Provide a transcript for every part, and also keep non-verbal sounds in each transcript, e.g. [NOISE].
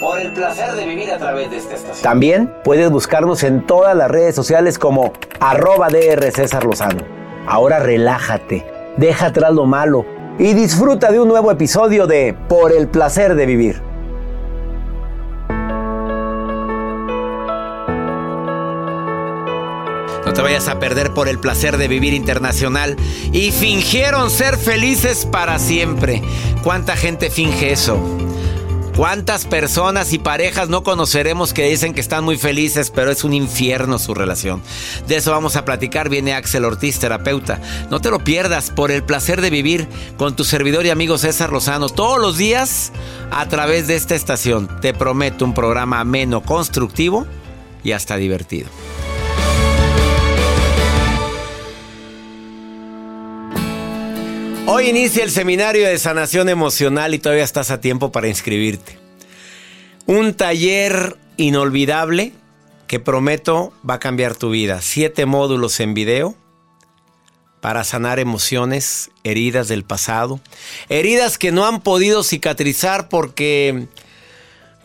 Por el placer de vivir a través de esta estación. También puedes buscarnos en todas las redes sociales como arroba DR César Lozano. Ahora relájate, deja atrás lo malo y disfruta de un nuevo episodio de Por el placer de vivir. No te vayas a perder por el placer de vivir internacional. Y fingieron ser felices para siempre. ¿Cuánta gente finge eso? ¿Cuántas personas y parejas no conoceremos que dicen que están muy felices, pero es un infierno su relación? De eso vamos a platicar. Viene Axel Ortiz, terapeuta. No te lo pierdas por el placer de vivir con tu servidor y amigo César Lozano todos los días a través de esta estación. Te prometo un programa ameno, constructivo y hasta divertido. Hoy inicia el seminario de sanación emocional y todavía estás a tiempo para inscribirte. Un taller inolvidable que prometo va a cambiar tu vida. Siete módulos en video para sanar emociones, heridas del pasado, heridas que no han podido cicatrizar porque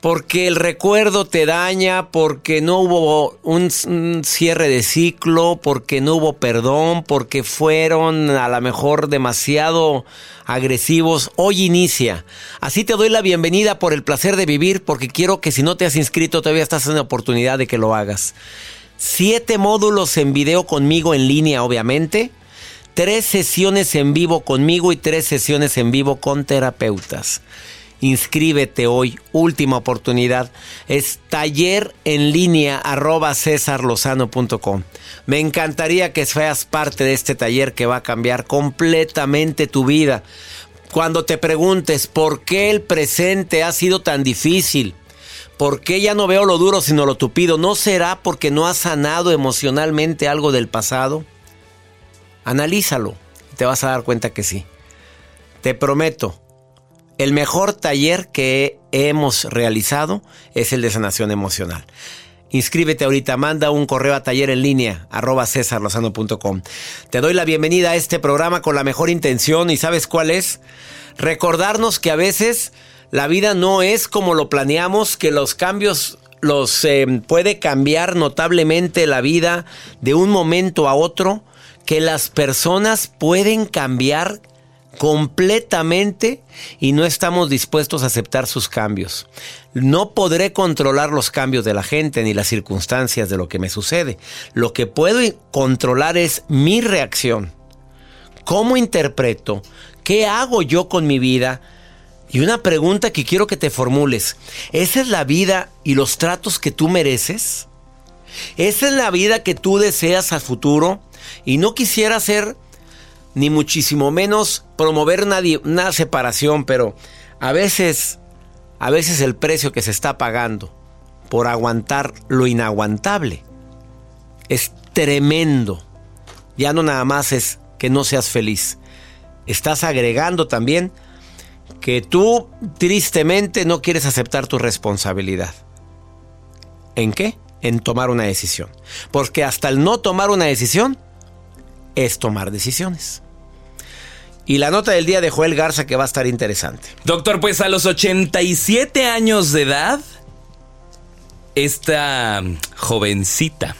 porque el recuerdo te daña, porque no hubo un, cierre de ciclo, porque no hubo perdón, porque fueron a lo mejor demasiado agresivos. Hoy inicia. Así te doy la bienvenida por el placer de vivir, porque quiero que si no te has inscrito todavía estás en la oportunidad de que lo hagas. Siete módulos en video conmigo en línea, obviamente. Tres sesiones en vivo conmigo y tres sesiones en vivo con terapeutas. Inscríbete hoy, última oportunidad. Es taller en línea arroba cesarlozano.com. Me encantaría que seas parte de este taller que va a cambiar completamente tu vida. Cuando te preguntes por qué el presente ha sido tan difícil, por qué ya no veo lo duro sino lo tupido, ¿no será porque no has sanado emocionalmente algo del pasado? Analízalo te vas a dar cuenta que sí. Te prometo el mejor taller que hemos realizado es el de sanación emocional. Inscríbete ahorita, manda un correo a taller en línea, arroba. Te doy la bienvenida a este programa con la mejor intención y ¿sabes cuál es? Recordarnos que a veces la vida no es como lo planeamos, que los cambios los eh, puede cambiar notablemente la vida de un momento a otro, que las personas pueden cambiar completamente y no estamos dispuestos a aceptar sus cambios. No podré controlar los cambios de la gente ni las circunstancias de lo que me sucede. Lo que puedo controlar es mi reacción. ¿Cómo interpreto? ¿Qué hago yo con mi vida? Y una pregunta que quiero que te formules. ¿Esa es la vida y los tratos que tú mereces? ¿Esa es la vida que tú deseas al futuro? Y no quisiera ser ni muchísimo menos promover nadie, una separación, pero a veces, a veces el precio que se está pagando por aguantar lo inaguantable es tremendo. Ya no nada más es que no seas feliz. Estás agregando también que tú tristemente no quieres aceptar tu responsabilidad. ¿En qué? En tomar una decisión. Porque hasta el no tomar una decisión es tomar decisiones. Y la nota del día de Joel Garza que va a estar interesante. Doctor, pues a los 87 años de edad, esta jovencita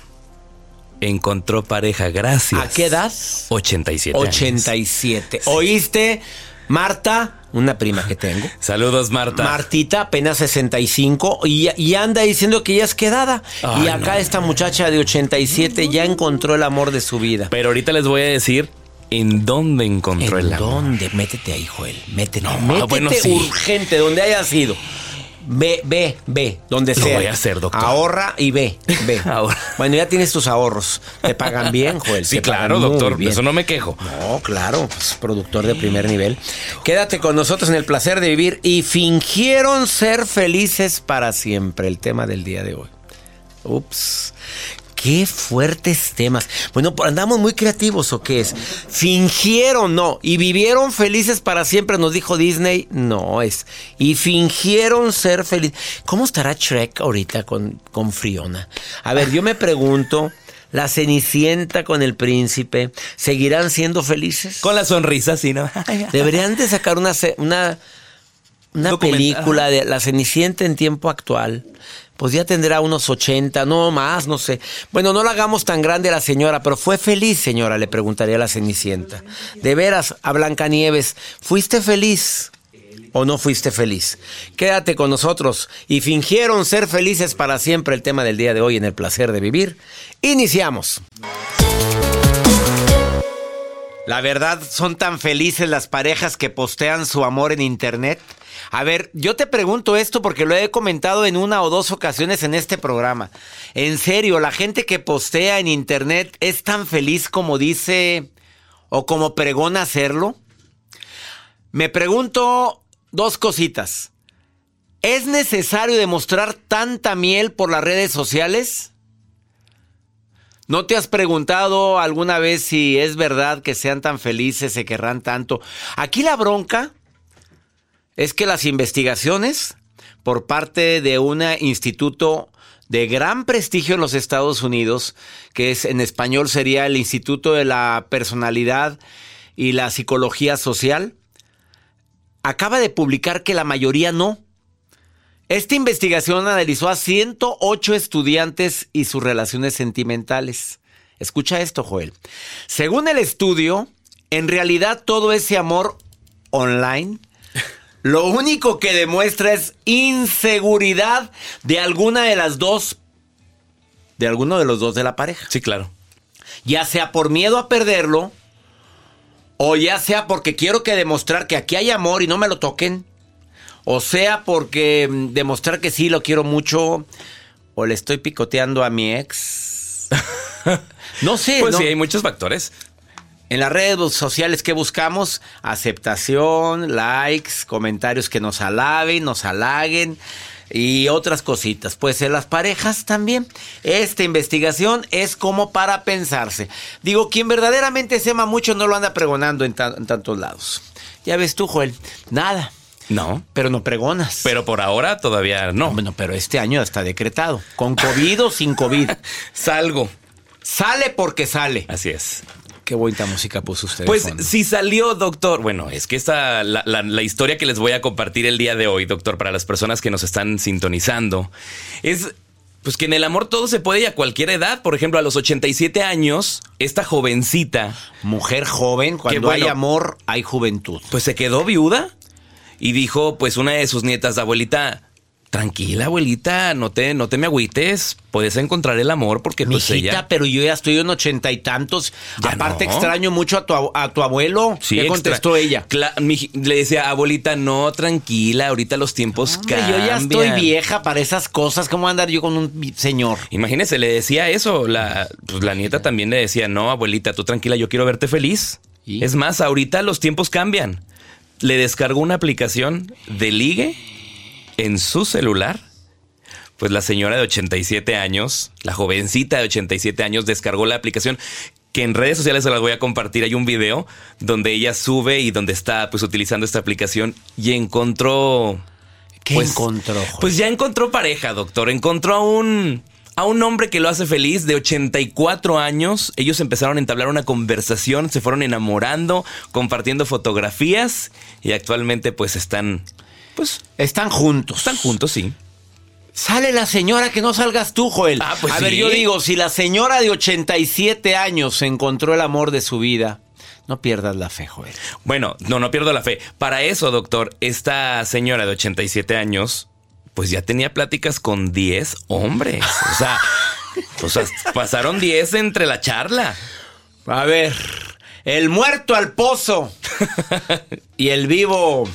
encontró pareja. Gracias. ¿A qué edad? 87. 87. ¿Oíste? Marta, una prima que tengo. Saludos, Marta. Martita, apenas 65, y, y anda diciendo que ya es quedada. y acá esta muchacha de 87 ya encontró el amor de su vida. Pero ahorita les voy a decir ¿En dónde encontró el amor? dónde? Métete ahí, Joel. Métete. No, métete urgente, donde haya sido. Ve, ve, ve, donde sea. Lo voy a hacer, doctor. Ahorra y ve, ve. [LAUGHS] Bueno, ya tienes tus ahorros. Te pagan bien, [LAUGHS] Joel. Sí, claro, doctor. Eso no me quejo. No, claro. Pues, productor de primer nivel. Quédate con nosotros en el placer de vivir y fingieron ser felices para siempre. El tema del día de hoy. Ups. Qué fuertes temas. Bueno, pues, andamos muy creativos o qué es. Fingieron, no. Y vivieron felices para siempre, nos dijo Disney. No es. Y fingieron ser felices. ¿Cómo estará Shrek ahorita con, con Friona? A ver, yo me pregunto. La Cenicienta con el príncipe, ¿seguirán siendo felices? Con la sonrisa, sí, ¿no? [LAUGHS] Deberían de sacar una, una, una película de La Cenicienta en tiempo actual. Pues ya tendrá unos 80, no más, no sé. Bueno, no la hagamos tan grande la señora, pero fue feliz, señora, le preguntaría a la Cenicienta. De veras, a Blancanieves, ¿fuiste feliz? ¿O no fuiste feliz? Quédate con nosotros y fingieron ser felices para siempre el tema del día de hoy en el placer de vivir. Iniciamos. La verdad, son tan felices las parejas que postean su amor en internet. A ver, yo te pregunto esto porque lo he comentado en una o dos ocasiones en este programa. En serio, la gente que postea en internet es tan feliz como dice o como pregona hacerlo. Me pregunto dos cositas. ¿Es necesario demostrar tanta miel por las redes sociales? ¿No te has preguntado alguna vez si es verdad que sean tan felices, se querrán tanto? Aquí la bronca es que las investigaciones por parte de un instituto de gran prestigio en los Estados Unidos, que es en español sería el Instituto de la Personalidad y la Psicología Social, acaba de publicar que la mayoría no. Esta investigación analizó a 108 estudiantes y sus relaciones sentimentales. Escucha esto, Joel. Según el estudio, en realidad todo ese amor online lo único que demuestra es inseguridad de alguna de las dos, de alguno de los dos de la pareja. Sí, claro. Ya sea por miedo a perderlo, o ya sea porque quiero que demostrar que aquí hay amor y no me lo toquen, o sea porque mm, demostrar que sí lo quiero mucho, o le estoy picoteando a mi ex. [LAUGHS] No sé, Pues ¿no? sí, hay muchos factores. En las redes sociales que buscamos, aceptación, likes, comentarios que nos alaben, nos halaguen y otras cositas. Pues en las parejas también. Esta investigación es como para pensarse. Digo, quien verdaderamente se ama mucho no lo anda pregonando en, ta- en tantos lados. Ya ves tú, Joel, nada, No. pero no pregonas. Pero por ahora todavía no. Bueno, pero este año está decretado. Con COVID o sin COVID. [LAUGHS] Salgo. Sale porque sale. Así es. Qué bonita música puso usted. Pues si salió, doctor. Bueno, es que esta, la, la- la historia que les voy a compartir el día de hoy, doctor, para las personas que nos están sintonizando, es pues que en el amor todo se puede y a cualquier edad. Por ejemplo, a los 87 años, esta jovencita, Mujer joven, cuando bueno. hay amor, hay juventud. pues se quedó viuda y dijo, pues una de sus nietas, abuelita. Tranquila, abuelita, no te, no te me agüites. Puedes encontrar el amor porque pues Mijita, ella. pero yo ya estoy en ochenta y tantos. Ya Aparte, no. extraño mucho a tu, a tu abuelo. Sí, ¿Qué contestó ella? Cla- mi- le decía, abuelita, no, tranquila, ahorita los tiempos Hombre, cambian. yo ya estoy vieja para esas cosas. ¿Cómo andar yo con un señor? Imagínese, le decía eso. La, pues la nieta también le decía, no, abuelita, tú tranquila, yo quiero verte feliz. ¿Y? Es más, ahorita los tiempos cambian. Le descargó una aplicación de ligue en su celular. Pues la señora de 87 años, la jovencita de 87 años, descargó la aplicación que en redes sociales se las voy a compartir. Hay un video donde ella sube y donde está pues utilizando esta aplicación y encontró... ¿Qué pues, encontró? Pues ya encontró pareja, doctor. Encontró a un, a un hombre que lo hace feliz de 84 años. Ellos empezaron a entablar una conversación, se fueron enamorando, compartiendo fotografías y actualmente pues están, pues Están juntos. están juntos, sí. Sale la señora que no salgas tú, Joel. Ah, pues a ver, yo digo, si la señora de 87 años encontró el amor de su vida, no pierdas la fe, Joel. Bueno, no, no pierdo la fe. Para eso, doctor, esta señora de 87 años, pues ya tenía pláticas con 10 hombres. O sea, [LAUGHS] o sea, pasaron 10 entre la charla. A ver, el muerto al pozo [LAUGHS] y el vivo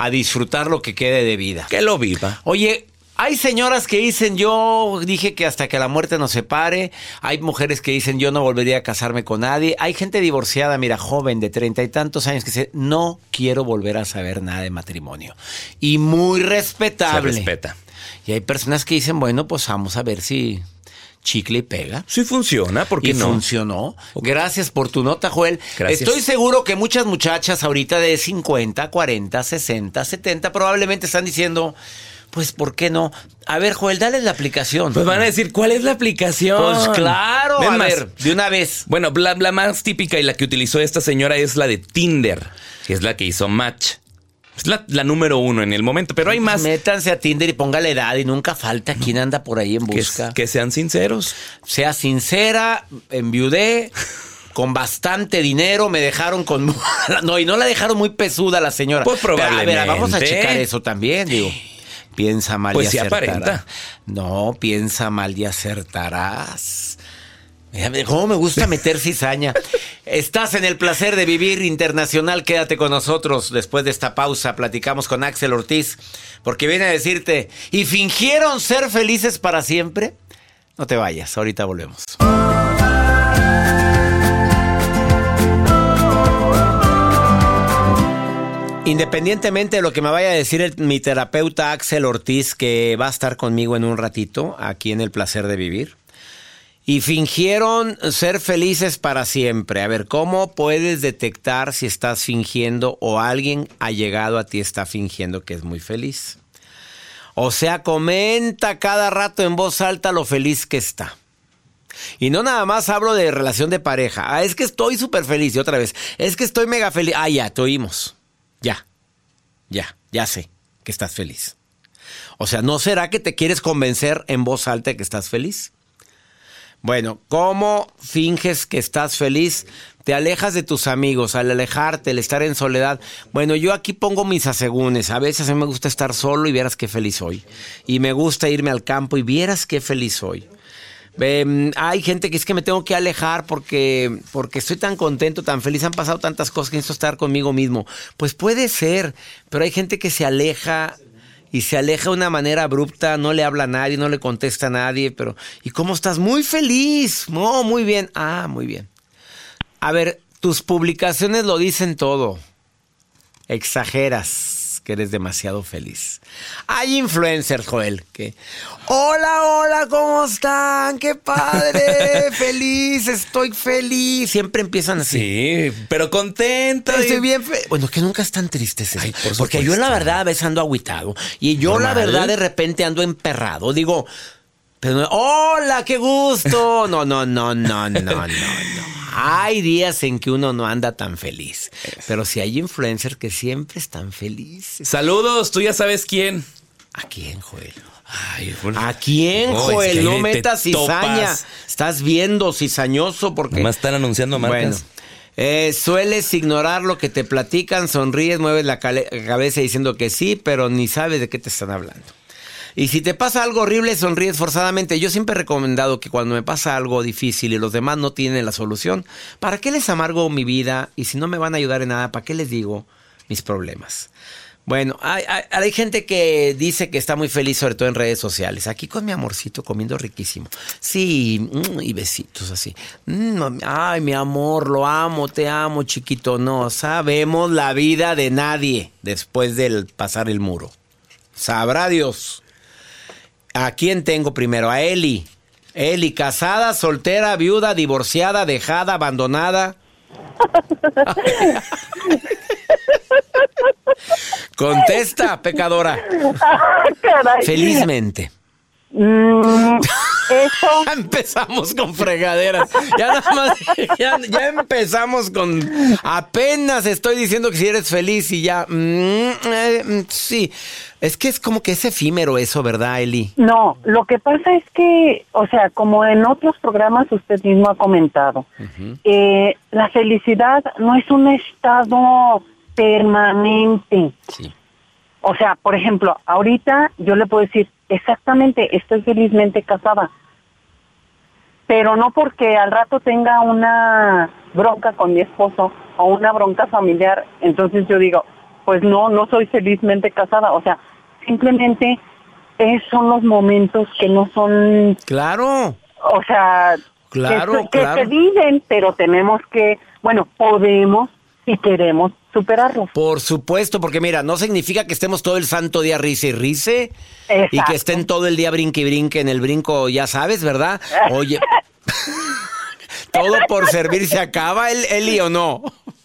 a disfrutar lo que quede de vida. Que lo viva. Oye, hay señoras que dicen yo dije que hasta que la muerte nos separe. Hay mujeres que dicen yo no volvería a casarme con nadie. Hay gente divorciada, mira, joven de treinta y tantos años que dice no quiero volver a saber nada de matrimonio. Y muy Se respetable. respeta. Y hay personas que dicen, bueno, pues vamos a ver si chicle y pega. Sí funciona, ¿por qué y no? funcionó. Gracias por tu nota, Joel. Gracias. Estoy seguro que muchas muchachas ahorita de 50, 40, 60, 70 probablemente están diciendo, pues ¿por qué no? A ver, Joel, dale la aplicación. Pues van a decir, ¿cuál es la aplicación? Pues claro, a más, ver, de una vez. Bueno, la, la más típica y la que utilizó esta señora es la de Tinder, que es la que hizo Match. Es la, la número uno en el momento, pero hay más Métanse a Tinder y póngale edad y nunca falta quien anda por ahí en busca. que sean sinceros. sea sincera, enviudé, con bastante dinero, me dejaron con... [LAUGHS] No, y no la dejaron muy pesuda la señora. Pues Pero, a ver, probablemente. vamos a checar eso también, digo. Piensa mal Pues y sí acertarás. aparenta. No, piensa mal y acertarás. ¿Cómo me gusta meter cizaña? Estás en el placer de vivir internacional. Quédate con nosotros. Después de esta pausa, platicamos con Axel Ortiz. Porque viene a decirte, ¿y fingieron ser felices para siempre? No te vayas, ahorita volvemos. Independientemente de lo que me vaya a decir mi terapeuta Axel Ortiz, que va a estar conmigo en un ratito, aquí en el placer de vivir. Y fingieron ser felices para siempre. A ver, ¿cómo puedes detectar si estás fingiendo o alguien ha llegado a ti está fingiendo que es muy feliz? O sea, comenta cada rato en voz alta lo feliz que está. Y no nada más hablo de relación de pareja. Ah, es que estoy súper feliz. Y otra vez, es que estoy mega feliz. Ah, ya, te oímos. Ya, ya, ya sé que estás feliz. O sea, ¿no será que te quieres convencer en voz alta que estás feliz? Bueno, ¿cómo finges que estás feliz? Te alejas de tus amigos, al alejarte, al estar en soledad. Bueno, yo aquí pongo mis asegúnes. A veces a mí me gusta estar solo y vieras qué feliz soy. Y me gusta irme al campo y vieras qué feliz soy. Em, hay gente que es que me tengo que alejar porque, porque estoy tan contento, tan feliz, han pasado tantas cosas que necesito estar conmigo mismo. Pues puede ser, pero hay gente que se aleja y se aleja de una manera abrupta, no le habla a nadie, no le contesta a nadie, pero ¿y cómo estás? Muy feliz, no, muy bien, ah, muy bien. A ver, tus publicaciones lo dicen todo. Exageras que eres demasiado feliz. Hay influencers, Joel, que... Hola, hola, ¿cómo están? ¡Qué padre! [LAUGHS] ¡Feliz! Estoy feliz. Siempre empiezan así. Sí, pero contenta. y- Estoy bien fe- Bueno, que nunca están tristes. Ay, por porque yo la verdad a veces ando agüitado. Y yo la verdad de repente ando emperrado. Digo, pero no- hola, qué gusto. No, no, no, no, no, no, no. Hay días en que uno no anda tan feliz. Pero si hay influencers que siempre están felices. Saludos, tú ya sabes quién. ¿A quién, Joel? Ay, bueno. ¿A quién, es Joel? que no metas cizaña. topas. Estás viendo cizañoso porque... Nomás están anunciando marcas. Bueno, eh, sueles ignorar lo que te platican, sonríes, mueves la cabeza diciendo que sí, pero ni sabes de qué te están hablando. Y si te pasa algo horrible, sonríes forzadamente. Yo siempre he recomendado que cuando me pasa algo difícil y los demás no tienen la solución, ¿para qué les amargo mi vida? Y si no me van a ayudar en nada, ¿para qué les digo mis problemas? Bueno, hay, gente que dice que está muy feliz, sobre todo en redes sociales. Aquí con mi amorcito comiendo riquísimo. Sí, mm, y besitos así. Mm, ay, mi amor, lo amo, te amo, chiquito. No sabemos la vida de nadie después del pasar el muro. Sabrá Dios. ¿A quién tengo primero? A Eli. Eli, casada, soltera, viuda, divorciada, dejada, abandonada. [LAUGHS] Contesta, pecadora. Caray. Felizmente. Mm, eso, [LAUGHS] Ya empezamos con fregaderas. Ya nada más, ya, ya empezamos con. Apenas estoy diciendo que si eres feliz y ya. mm, eh, mm, sí. Es que es como que es efímero eso, ¿verdad, Eli? no, lo que pasa es que, o sea, como en otros programas usted mismo ha comentado, eh, la felicidad no es un estado permanente. Sí. O sea, por ejemplo, ahorita yo le puedo decir, exactamente, estoy felizmente casada, pero no porque al rato tenga una bronca con mi esposo o una bronca familiar, entonces yo digo, pues no, no soy felizmente casada. O sea, simplemente esos son los momentos que no son, Claro. o sea, Claro, que, se- que claro. se viven, pero tenemos que, bueno, podemos y queremos superarlos. Por supuesto, porque mira, no significa que estemos todo el santo día risa y rice y que estén todo el día brinque y brinque en el brinco, ya sabes, ¿verdad? Oye, [LAUGHS] todo por servir se acaba, el, Eli, o no.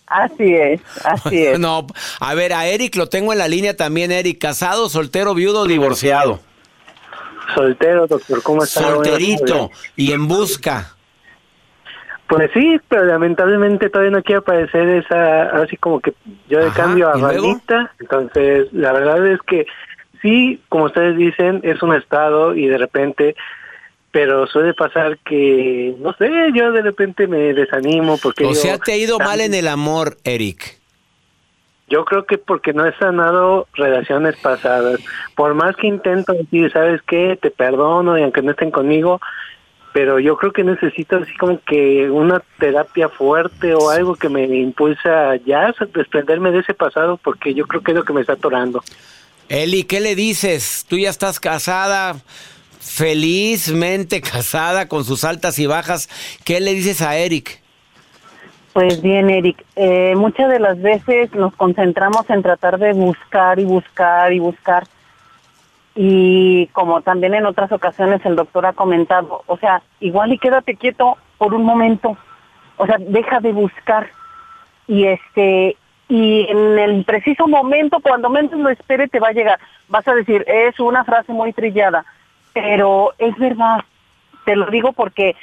Así es, así es. No, a ver, a Eric lo tengo en la línea también, Eric, casado, soltero, viudo, divorciado. Soltero, doctor, ¿cómo está? Solterito y en busca. Pues sí, pero lamentablemente todavía no quiere aparecer esa, así como que yo de cambio a Randita. Entonces, la verdad es que sí, como ustedes dicen, es un estado y de repente, pero suele pasar que, no sé, yo de repente me desanimo porque... O sea, te ha ido mal en el amor, Eric. Yo creo que porque no he sanado relaciones pasadas. Por más que intento decir, ¿sabes qué? Te perdono y aunque no estén conmigo, pero yo creo que necesito así como que una terapia fuerte o algo que me impulsa ya a desprenderme de ese pasado porque yo creo que es lo que me está atorando. Eli, ¿qué le dices? Tú ya estás casada, felizmente casada con sus altas y bajas. ¿Qué le dices a Eric? Pues bien, Eric, eh, muchas de las veces nos concentramos en tratar de buscar y buscar y buscar y como también en otras ocasiones el doctor ha comentado, o sea, igual y quédate quieto por un momento, o sea, deja de buscar y este y en el preciso momento cuando menos lo espere te va a llegar. Vas a decir, es una frase muy trillada, pero es verdad. Te lo digo porque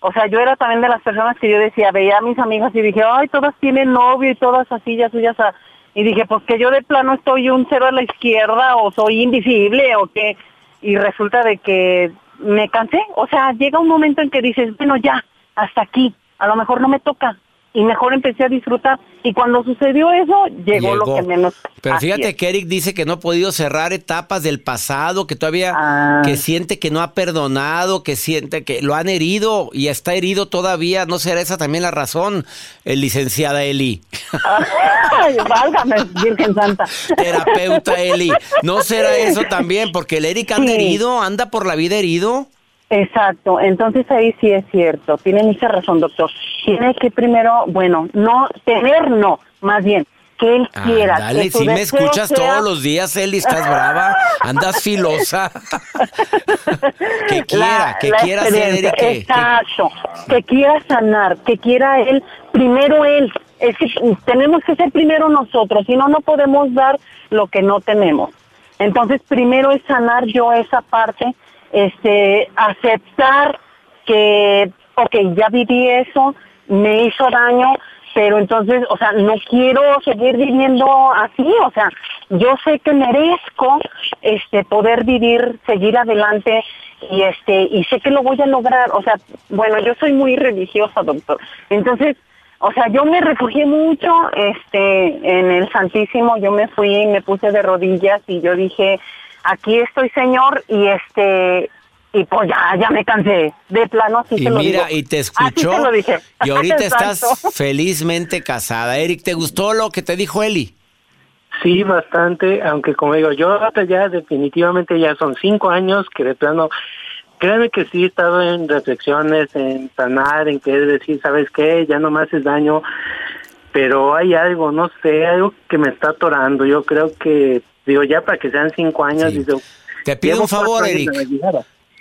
o sea, yo era también de las personas que yo decía, veía a mis amigas y dije, "Ay, todas tienen novio y todas así ya suyas a y dije, pues que yo de plano estoy un cero a la izquierda o soy invisible o qué. Y resulta de que me cansé. O sea, llega un momento en que dices, bueno, ya, hasta aquí. A lo mejor no me toca y mejor empecé a disfrutar. Y cuando sucedió eso, llegó, lo que menos. Pero fíjate que Eric dice que no ha podido cerrar etapas del pasado, que todavía, ah. que siente que no ha perdonado, que siente que lo han herido y está herido todavía. ¿No será esa también la razón, el licenciada Eli? Ay, válgame, Virgen Santa. Terapeuta Eli. ¿No será eso también? Porque el Eric anda herido, anda por la vida herido. Exacto, entonces ahí sí es cierto, tiene mucha razón, doctor. Tiene que primero, bueno, no tener, no, más bien que él quiera. dale, si me escuchas todos los días, Eli, estás [LAUGHS] brava, andas filosa. [LAUGHS] que quiera, que quiera ser Exacto, que, quiera sanar, que quiera él, primero él. Es que tenemos que ser primero nosotros, si no, no podemos dar lo que no tenemos. Entonces, primero es sanar yo esa parte este, aceptar que, ok, ya viví eso, me hizo daño, pero entonces, o sea, no quiero seguir viviendo así, o sea, yo sé que merezco este poder vivir, seguir adelante y este y sé que lo voy a lograr, o sea, bueno, yo soy muy religiosa, doctor. Entonces, o sea, yo me refugié mucho este en el Santísimo, yo me fui, me puse de rodillas y yo dije, aquí estoy, Señor, y este y pues ya, ya me cansé. De plano así y lo mira, y te escuchó. Y ahorita [LAUGHS] estás felizmente casada. Eric, ¿te gustó lo que te dijo Eli? Sí, bastante, aunque como digo, yo ya definitivamente ya son cinco años que de plano, créeme que sí he estado en reflexiones, en sanar, en querer decir, ¿sabes qué? Ya no me haces daño, pero hay algo, no sé, algo que me está atorando. Yo creo que Digo, ya para que sean cinco años. Te pido un favor, Eric.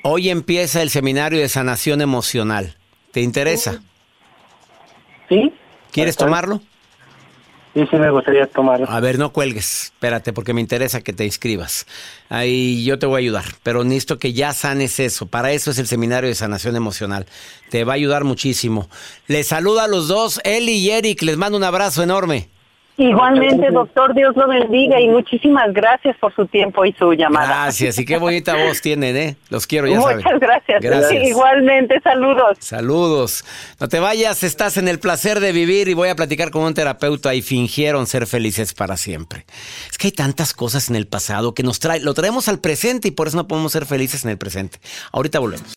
Hoy empieza el seminario de sanación emocional. ¿Te interesa? Sí. ¿Quieres tomarlo? Sí, sí me gustaría tomarlo. A ver, no cuelgues. Espérate, porque me interesa que te inscribas. Ahí yo te voy a ayudar, pero necesito que ya sanes eso. Para eso es el seminario de sanación emocional. Te va a ayudar muchísimo. Les saluda a los dos, Eli y Eric. Les mando un abrazo enorme. Igualmente, doctor, Dios lo bendiga y muchísimas gracias por su tiempo y su llamada. Gracias, y qué bonita voz tienen, ¿eh? Los quiero, ya Muchas gracias. gracias. Igualmente, saludos. Saludos. No te vayas, estás en el placer de vivir y voy a platicar con un terapeuta y fingieron ser felices para siempre. Es que hay tantas cosas en el pasado que nos trae, lo traemos al presente y por eso no podemos ser felices en el presente. Ahorita volvemos.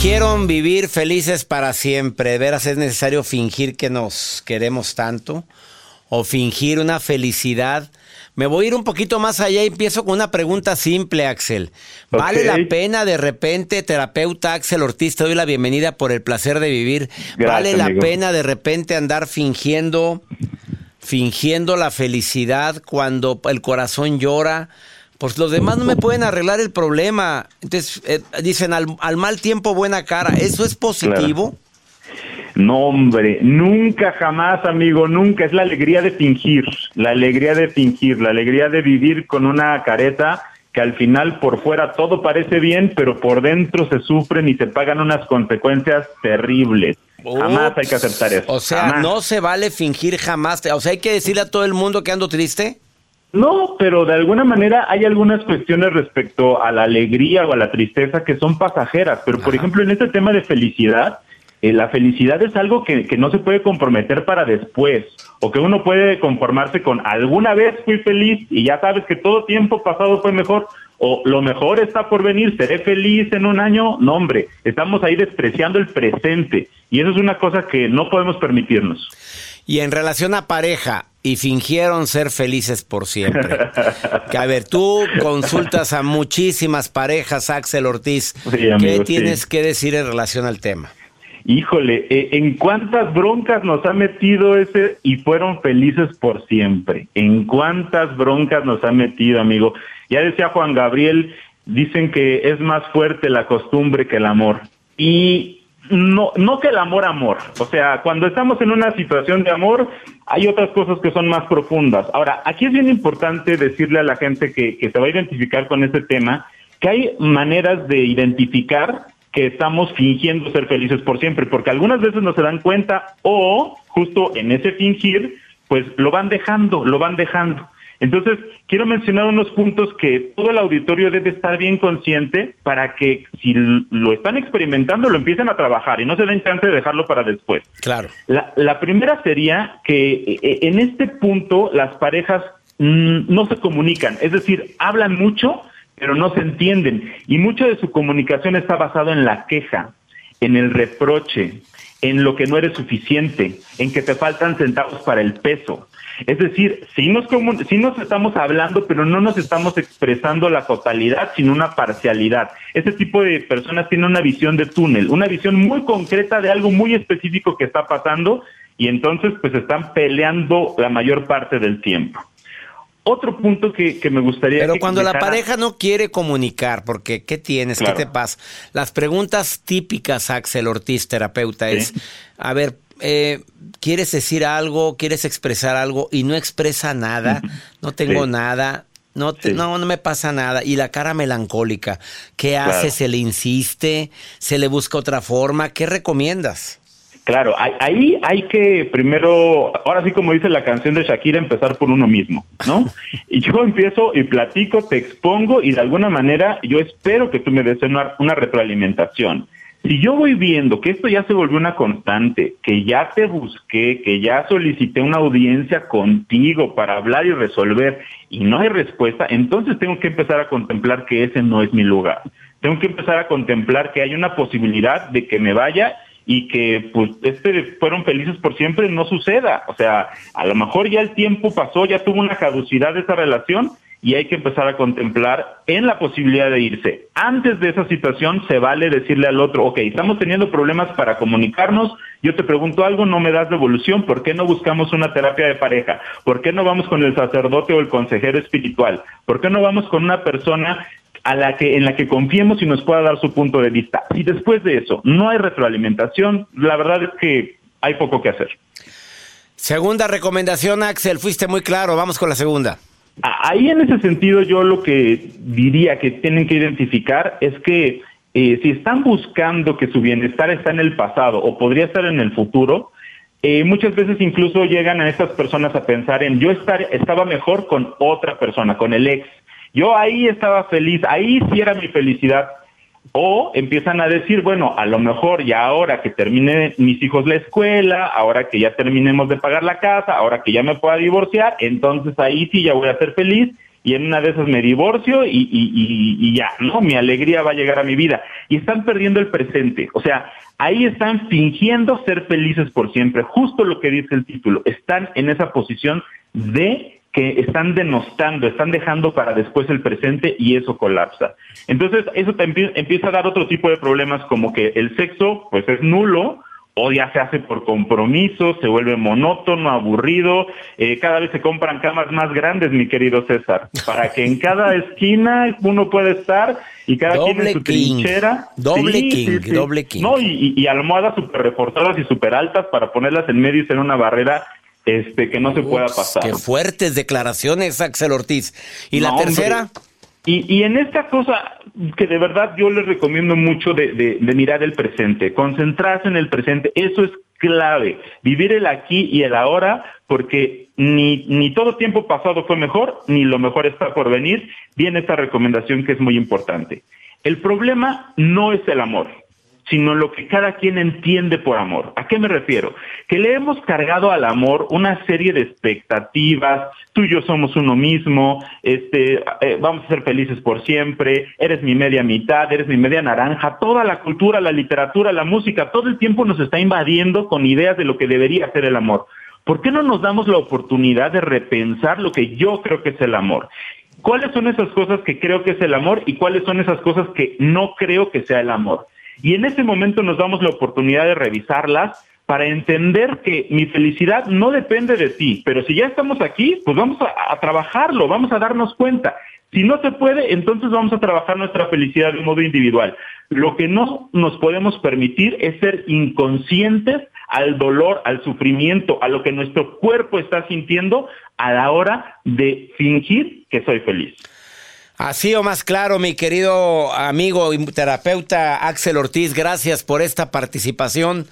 Fingieron vivir felices para siempre. De veras es necesario fingir que nos queremos tanto. o fingir una felicidad. Me voy a ir un poquito más allá y empiezo con una pregunta simple, Axel. ¿Vale la pena de repente, terapeuta Axel Ortiz, te doy la bienvenida por el placer de vivir? ¿Vale la amigo. pena de repente andar fingiendo, fingiendo la felicidad cuando el corazón llora? Pues los demás no me pueden arreglar el problema. Entonces, eh, dicen al, al mal tiempo buena cara. ¿Eso es positivo? No, hombre, nunca, jamás, amigo, nunca. Es la alegría de fingir, la alegría de fingir, la alegría de vivir con una careta que al final por fuera todo parece bien, pero por dentro se sufren y se pagan unas consecuencias terribles. Jamás hay que aceptar eso. O sea, jamás. no se vale fingir jamás. O sea, hay que decirle a todo el mundo que ando triste. No, pero de alguna manera hay algunas cuestiones respecto a la alegría o a la tristeza que son pasajeras. Pero, por ejemplo, en este tema de felicidad, eh, la felicidad es algo que, que no se puede comprometer para después. O que uno puede conformarse con alguna vez fui feliz y ya sabes que todo tiempo pasado fue mejor. O lo mejor está por venir, seré feliz en un año. No, hombre, estamos ahí despreciando el presente. Y eso es una cosa que no podemos permitirnos. Y en relación a pareja, y fingieron ser felices por siempre. Que a ver, tú consultas a muchísimas parejas, Axel Ortiz. Sí, ¿Qué amigo, tienes sí. que decir en relación al tema? Híjole, eh, ¿en cuántas broncas nos ha metido ese y fueron felices por siempre? ¿En cuántas broncas nos ha metido, amigo? Ya decía Juan Gabriel, dicen que es más fuerte la costumbre que el amor. Y no, no que el amor, amor. O sea, cuando estamos en una situación de amor, hay otras cosas que son más profundas. Ahora, aquí es bien importante decirle a la gente que, que se va a identificar con este tema, que hay maneras de identificar que estamos fingiendo ser felices por siempre, porque algunas veces no se dan cuenta o justo en ese fingir, pues lo van dejando, lo van dejando. Entonces, quiero mencionar unos puntos que todo el auditorio debe estar bien consciente para que si lo están experimentando, lo empiecen a trabajar y no se den chance de dejarlo para después. Claro. La, la primera sería que eh, en este punto las parejas mm, no se comunican, es decir, hablan mucho, pero no se entienden. Y mucho de su comunicación está basado en la queja, en el reproche, en lo que no eres suficiente, en que te faltan centavos para el peso. Es decir, sí nos, sí nos estamos hablando, pero no nos estamos expresando la totalidad, sino una parcialidad. Este tipo de personas tienen una visión de túnel, una visión muy concreta de algo muy específico que está pasando y entonces pues están peleando la mayor parte del tiempo. Otro punto que, que me gustaría... Pero que cuando la pareja no quiere comunicar, porque ¿qué tienes? Claro. ¿Qué te pasa? Las preguntas típicas, Axel Ortiz, terapeuta, Sí. es, a ver, eh, ¿quieres decir algo? ¿Quieres expresar algo? Y no expresa nada, no tengo Sí. nada. No, te- Sí. no, no me pasa nada. Y la cara melancólica. ¿Qué Claro. hace? ¿Se le insiste? ¿Se le busca otra forma? ¿Qué recomiendas? Claro, ahí- hay que primero, ahora sí como dice la canción de Shakira, empezar por uno mismo, ¿no? [LAUGHS] Y yo empiezo y platico, te expongo y de alguna manera yo espero que tú me des una, una retroalimentación. Si yo voy viendo que esto ya se volvió una constante, que ya te busqué, que ya solicité una audiencia contigo para hablar y resolver y no hay respuesta, entonces tengo que empezar a contemplar que ese no es mi lugar. Tengo que empezar a contemplar que hay una posibilidad de que me vaya y que pues este fueron felices por siempre no suceda. O sea, a lo mejor ya el tiempo pasó, ya tuvo una caducidad esa relación y hay que empezar a contemplar en la posibilidad de irse. Antes de esa situación se vale decirle al otro, ok, estamos teniendo problemas para comunicarnos, yo te pregunto algo, no me das devolución, ¿por qué no buscamos una terapia de pareja? ¿Por qué no vamos con el sacerdote o el consejero espiritual? ¿Por qué no vamos con una persona a la que en la que confiemos y nos pueda dar su punto de vista. Si después de eso no hay retroalimentación, la verdad es que hay poco que hacer. Segunda recomendación, Axel. Fuiste muy claro. Vamos con la segunda. Ahí en ese sentido yo lo que diría que tienen que identificar es que eh, si están buscando que su bienestar está en el pasado o podría estar en el futuro, eh, muchas veces incluso llegan a estas personas a pensar en yo estar, estaba mejor con otra persona, con el ex. Yo ahí estaba feliz, ahí sí era mi felicidad. O empiezan a decir, bueno, a lo mejor ya ahora que termine mis hijos la escuela, ahora que ya terminemos de pagar la casa, ahora que ya me pueda divorciar, entonces ahí sí ya voy a ser feliz y en una de esas me divorcio y, y, y, ya, ¿no? Mi alegría va a llegar a mi vida. Y están perdiendo el presente. O sea, ahí están fingiendo ser felices por siempre. Justo lo que dice el título. Están en esa posición de que están denostando, están dejando para después el presente y eso colapsa. Entonces, eso te empieza a dar otro tipo de problemas como que el sexo pues es nulo, o ya se hace por compromiso, se vuelve monótono, aburrido, eh, cada vez se compran camas más grandes, mi querido César, para que en cada [LAUGHS] esquina uno pueda estar y cada quien en su trinchera. Doble king, doble king. No, y, y, almohadas súper reforzadas y súper altas para ponerlas en medio y ser una barrera este que no se pueda pasar. Qué fuertes declaraciones, Axel Ortiz. ¿Y la tercera? Y, y, en esta cosa que de verdad yo les recomiendo mucho de, de, de, mirar el presente, concentrarse en el presente, eso es clave, vivir el aquí y el ahora, porque ni, ni todo tiempo pasado fue mejor, ni lo mejor está por venir, viene esta recomendación que es muy importante. El problema no es el amor, sino lo que cada quien entiende por amor. ¿A qué me refiero? Que le hemos cargado al amor una serie de expectativas, tú y yo somos uno mismo, este, eh, vamos a ser felices por siempre, eres mi media mitad, eres mi media naranja, toda la cultura, la literatura, la música, todo el tiempo nos está invadiendo con ideas de lo que debería ser el amor. ¿Por qué no nos damos la oportunidad de repensar lo que yo creo que es el amor? ¿Cuáles son esas cosas que creo que es el amor y cuáles son esas cosas que no creo que sea el amor? Y en ese momento nos damos la oportunidad de revisarlas para entender que mi felicidad no depende de ti, pero si ya estamos aquí, pues vamos a, trabajarlo, vamos a darnos cuenta. Si no se puede, entonces vamos a trabajar nuestra felicidad de modo individual. Lo que no nos podemos permitir es ser inconscientes al dolor, al sufrimiento, a lo que nuestro cuerpo está sintiendo a la hora de fingir que soy feliz. Así o más claro, mi querido amigo y terapeuta Axel Ortiz, gracias por esta participación.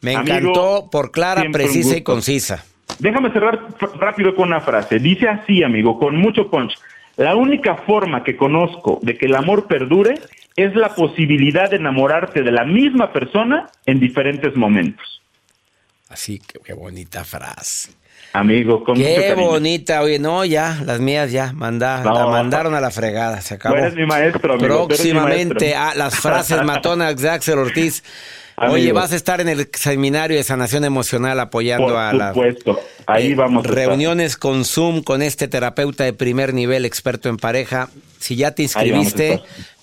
Me encantó por clara, precisa y concisa. Déjame cerrar rápido con una frase. Dice así, amigo, con mucho punch. La única forma que conozco de que el amor perdure es la posibilidad de enamorarte de la misma persona en diferentes momentos. Así que qué bonita frase. Amigo, con Qué bonita, oye, no, ya, las mías ya, manda, la mandaron a la fregada, se acabó. eres mi maestro, amigo. Próximamente, a las frases matonas de Axel Ortiz. Oye, vas a estar en el seminario de sanación emocional apoyando a la. Por supuesto, ahí eh, vamos. reuniones con Zoom con este terapeuta de primer nivel, experto en pareja. Si ya te inscribiste,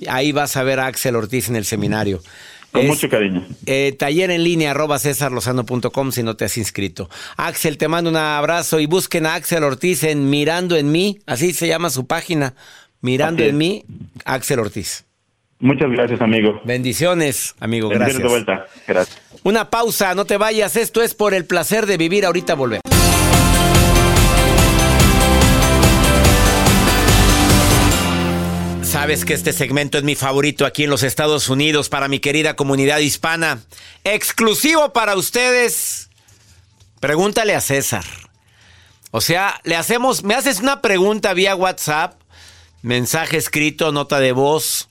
ahí, vas a ver a Axel Ortiz en el seminario. Con mucho cariño. Eh, taller en línea arroba cesarlozano.com si no te has inscrito. Axel, te mando un abrazo y busquen a Axel Ortiz en Mirando en mí, así se llama su página, Mirando en mí, Axel Ortiz. Muchas gracias, amigo. Bendiciones, amigo. Gracias. De vuelta. Gracias. Una pausa, no te vayas. Esto es por el placer de vivir. Ahorita volvemos. Sabes que este segmento es mi favorito aquí en los Estados Unidos para mi querida comunidad hispana. Exclusivo para ustedes. Pregúntale a César. O sea, le hacemos, me haces una pregunta vía WhatsApp, mensaje escrito, nota de voz,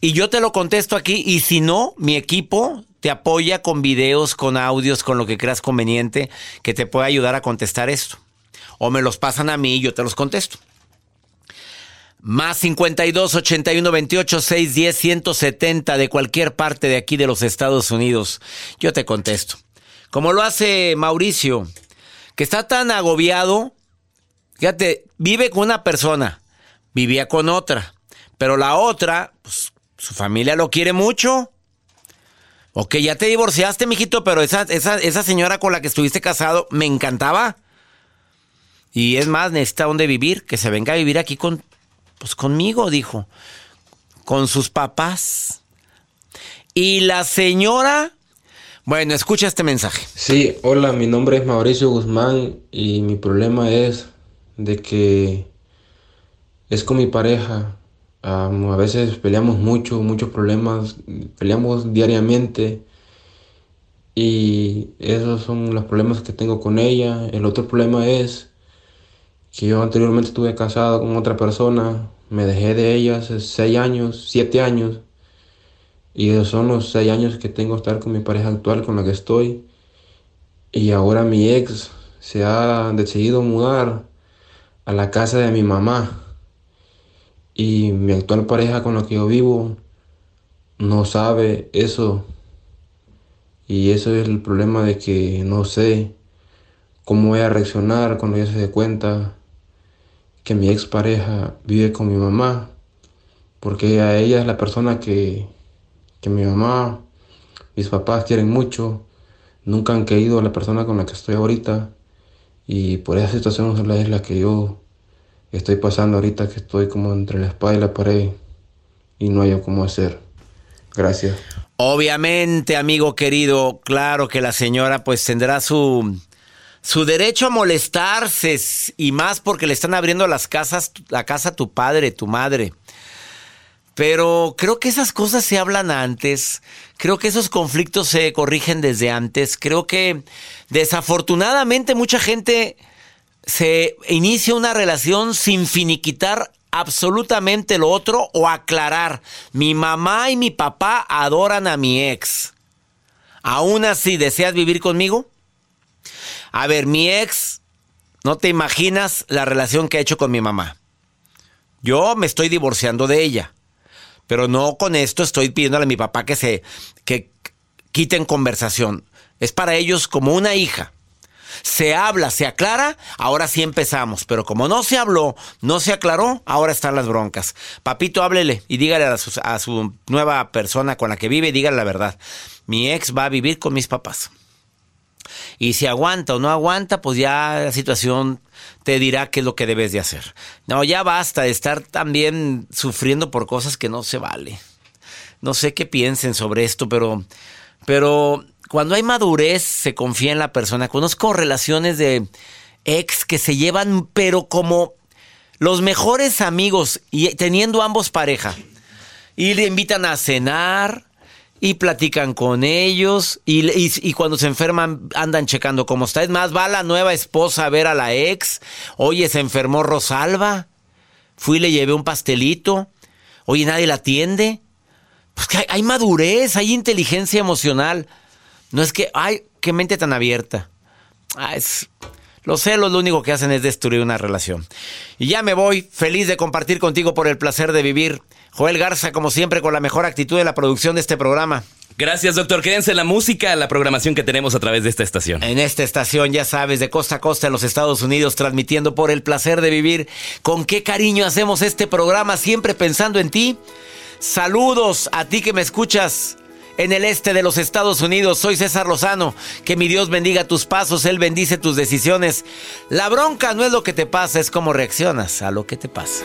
y yo te lo contesto aquí. Y si no, mi equipo te apoya con videos, con audios, con lo que creas conveniente que te pueda ayudar a contestar esto. O me los pasan a mí y yo te los contesto. Más 52 81 28 610 170 de cualquier parte de aquí de los Estados Unidos. Yo te contesto. Como lo hace Mauricio, que está tan agobiado. Fíjate, vive con una persona, vivía con otra, pero la otra, pues, su familia lo quiere mucho. Ok, ya te divorciaste, mijito, pero esa, esa, esa señora con la que estuviste casado me encantaba. Y es más, necesita dónde vivir, que se venga a vivir aquí con, pues conmigo, dijo. Con sus papás. Y la señora... Bueno, escucha este mensaje. Sí, hola, mi nombre es Mauricio Guzmán y mi problema es de que es con mi pareja. A veces peleamos mucho, muchos problemas, peleamos diariamente y esos son los problemas que tengo con ella. El otro problema es que yo anteriormente estuve casado con otra persona, me dejé de ella hace seis años, siete años, y esos son los seis años que tengo estar con mi pareja actual con la que estoy. Y ahora mi ex se ha decidido mudar a la casa de mi mamá. Y mi actual pareja con la que yo vivo no sabe eso. Y eso es el problema de que no sé cómo voy a reaccionar cuando ella se dé cuenta que mi expareja vive con mi mamá. Porque a ella es la persona que, que mi mamá, mis papás quieren mucho. Nunca han querido a la persona con la que estoy ahorita. Y por esa situación es la que yo estoy pasando ahorita, que estoy como entre la espada y la pared y no hay cómo hacer. Gracias. Obviamente, amigo querido, claro que la señora pues tendrá su, su derecho a molestarse y más porque le están abriendo las casas, la casa a tu padre, tu madre. Pero creo que esas cosas se hablan antes, creo que esos conflictos se corrigen desde antes, creo que desafortunadamente mucha gente se inicia una relación sin finiquitar absolutamente lo otro o aclarar. Mi mamá y mi papá adoran a mi ex. ¿Aún así deseas vivir conmigo? A ver, mi ex, no te imaginas la relación que ha hecho con mi mamá. Yo me estoy divorciando de ella. Pero no con esto estoy pidiéndole a mi papá que se que quiten conversación. Es para ellos como una hija. Se habla, se aclara, ahora sí empezamos. Pero como no se habló, no se aclaró, ahora están las broncas. Papito, háblele y dígale a su, a su nueva persona con la que vive, dígale la verdad. Mi ex va a vivir con mis papás. Y si aguanta o no aguanta, pues ya la situación te dirá qué es lo que debes de hacer. No, ya basta de estar también sufriendo por cosas que no se vale. No sé qué piensen sobre esto, pero, pero cuando hay madurez se confía en la persona. Conozco relaciones de ex que se llevan, pero como los mejores amigos y teniendo ambos pareja. Y le invitan a cenar, y platican con ellos y, cuando se enferman andan checando cómo está. Es más, va la nueva esposa a ver a la ex. Oye, se enfermó Rosalba. Fui y le llevé un pastelito. Oye, nadie la atiende. Pues que hay, madurez, hay inteligencia emocional. No es que, ay, qué mente tan abierta. Es, los celos lo único que hacen es destruir una relación. Y ya me voy, feliz de compartir contigo por el placer de vivir. Joel Garza, como siempre, con la mejor actitud de la producción de este programa. Gracias, doctor. Quédense en la música, la programación que tenemos a través de esta estación. En esta estación, ya sabes, de costa a costa en los Estados Unidos, transmitiendo por el placer de vivir. Con qué cariño hacemos este programa, siempre pensando en ti. Saludos a ti que me escuchas en el este de los Estados Unidos. Soy César Lozano. Que mi Dios bendiga tus pasos, Él bendice tus decisiones. La bronca no es lo que te pasa, es cómo reaccionas a lo que te pasa.